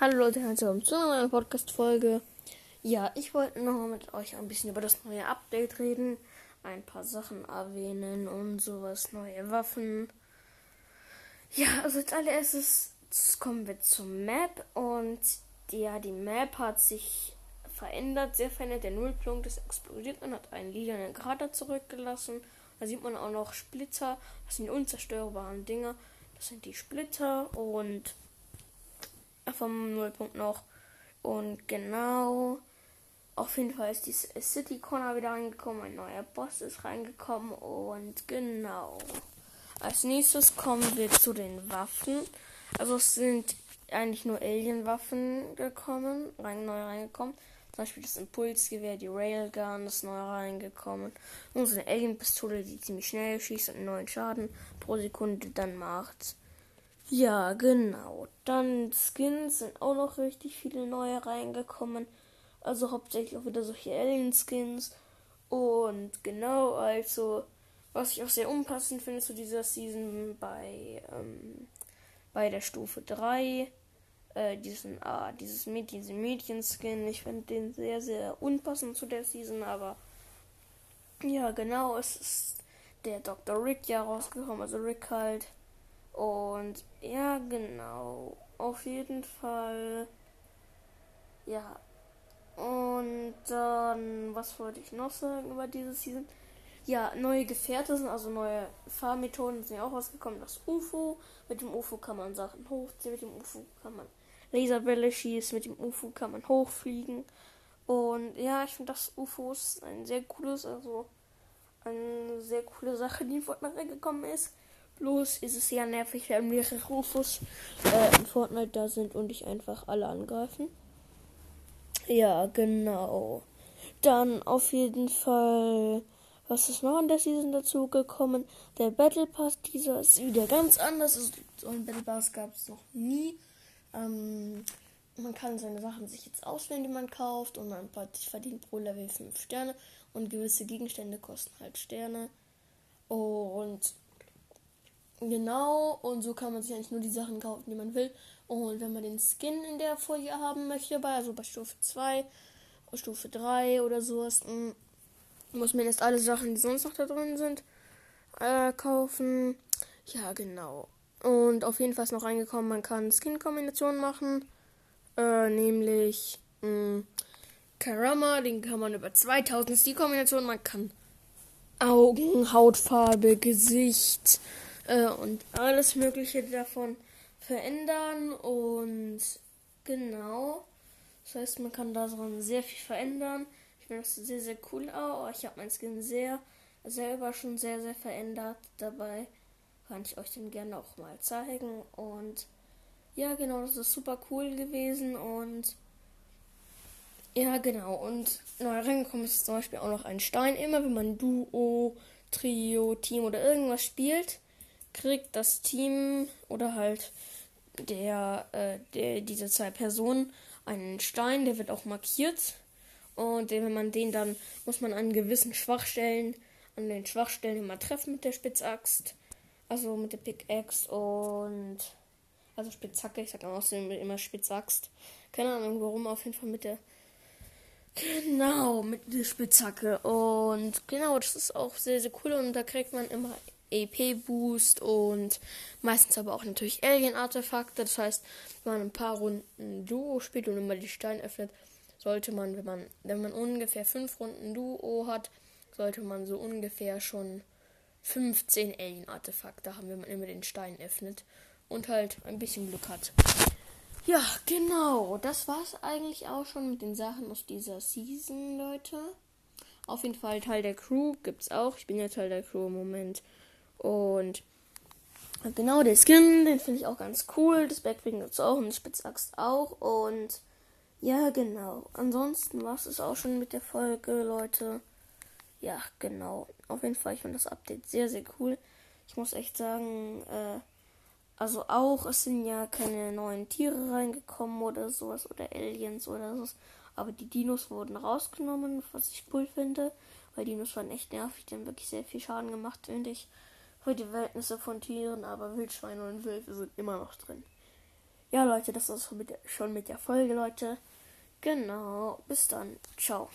Hallo Leute, herzlich willkommen zu einer neuen Podcast-Folge. Ja, ich wollte noch mal mit euch ein bisschen über das neue Update reden, ein paar Sachen erwähnen und sowas, neue Waffen. Ja, also als allererstes kommen wir zur Map und ja, die Map hat sich verändert, sehr verändert. Der Nullpunkt ist explodiert und hat einen lilanen Krater zurückgelassen. Da sieht man auch noch Splitter, das sind die unzerstörbaren Dinger. Das sind die Splitter und vom Nullpunkt noch. Und genau, auf jeden Fall ist die City Corner wieder reingekommen, ein neuer Boss ist reingekommen und genau. Als nächstes kommen wir zu den Waffen. Also es sind eigentlich nur Alien-Waffen gekommen, rein, neu reingekommen. Zum Beispiel das Impulsgewehr, die Railgun ist neu reingekommen. Eine Alien-Pistole, die ziemlich schnell schießt und 9 Schaden pro Sekunde dann macht. Ja, genau. Dann Skins sind auch noch richtig viele neue reingekommen. Also hauptsächlich auch wieder solche Alien-Skins. Und genau, also, was ich auch sehr unpassend finde zu dieser Season bei, ähm, bei der Stufe 3, äh, diesen, ah, dieses Mädchen, diesen Mädchen-Skin. Ich finde den sehr, sehr unpassend zu der Season, aber ja, genau, es ist der Dr. Rick ja rausgekommen, also Rick halt. Und ja, genau. Auf jeden Fall. Ja. Und dann, was wollte ich noch sagen über diese Season? Ja, neue Gefährte sind, also neue Fahrmethoden sind ja auch rausgekommen. Das UFO. Mit dem UFO kann man Sachen hochziehen, mit dem UFO kann man Laserbälle schießen, mit dem UFO kann man hochfliegen. Und ja, ich finde das UFO ist ein sehr cooles, also eine sehr coole Sache, die in Fortnite gekommen ist. Bloß ist es ja nervig, wenn mehrere Rufus äh, in Fortnite da sind und dich einfach alle angreifen. Ja, genau. Dann auf jeden Fall, was ist noch in der Season dazu gekommen? Der Battle Pass, dieser ist wieder ganz anders. So ein Battle Pass gab es noch nie. Ähm, man kann seine Sachen sich jetzt auswählen, die man kauft und man verdient pro Level 5 Sterne und gewisse Gegenstände kosten halt Sterne. Und Genau, und so kann man sich eigentlich nur die Sachen kaufen, die man will. Und wenn man den Skin in der Folie haben möchte, bei, also bei Stufe 2, Stufe 3 oder sowas, hm, muss man jetzt alle Sachen, die sonst noch da drin sind, äh, kaufen. Ja, genau. Und auf jeden Fall ist noch reingekommen, man kann Skin-Kombinationen machen. Äh, nämlich mh, hm, Karama, den kann man über 2000 Stil-Kombinationen. Man kann Augen, Hautfarbe, Gesicht, äh, und alles Mögliche davon verändern und genau. Das heißt, man kann daran sehr viel verändern. Ich finde das sehr, sehr cool auch. Ich habe mein Skin sehr, selber schon sehr, sehr verändert. Dabei kann ich euch den gerne auch mal zeigen. Und ja, genau, das ist super cool gewesen. Und ja, genau. Und neu reingekommen ist zum Beispiel auch noch ein Stein. Immer wenn man Duo, Trio, Team oder irgendwas spielt, kriegt das Team oder halt der, äh, der diese zwei Personen einen Stein, der wird auch markiert. Und wenn man den dann, muss man an gewissen Schwachstellen, an den Schwachstellen immer treffen mit der Spitzaxt. Also mit der Pickaxe und also Spitzhacke, ich sag außerdem immer Spitzaxt. Keine Ahnung warum, auf jeden Fall mit der Genau, mit der Spitzhacke. Und genau, das ist auch sehr, sehr cool. Und da kriegt man immer EP-Boost und meistens aber auch natürlich Alien-Artefakte. Das heißt, wenn man ein paar Runden Duo spielt und immer die Steine öffnet, sollte man, wenn man, wenn man ungefähr fünf Runden Duo hat, sollte man so ungefähr schon 15 Alien-Artefakte haben, wenn man immer den Stein öffnet und halt ein bisschen Glück hat. Ja, genau. Das war's eigentlich auch schon mit den Sachen aus dieser Season, Leute. Auf jeden Fall Teil der Crew gibt's auch. Ich bin ja Teil der Crew im Moment. Und genau, der Skin, den finde ich auch ganz cool. Das Backbling gibt es auch und die Spitzaxt auch. Und ja, genau. Ansonsten war es auch schon mit der Folge, Leute. Ja, genau. Auf jeden Fall, ich finde das Update sehr, sehr cool. Ich muss echt sagen, äh, also auch, es sind ja keine neuen Tiere reingekommen oder sowas oder Aliens oder so. Aber die Dinos wurden rausgenommen, was ich cool finde. Weil Dinos waren echt nervig, die haben wirklich sehr viel Schaden gemacht, finde ich die Verhältnisse von Tieren, aber Wildschweine und Wölfe sind immer noch drin. Ja, Leute, das ist schon mit der Folge, Leute. Genau. Bis dann. Ciao.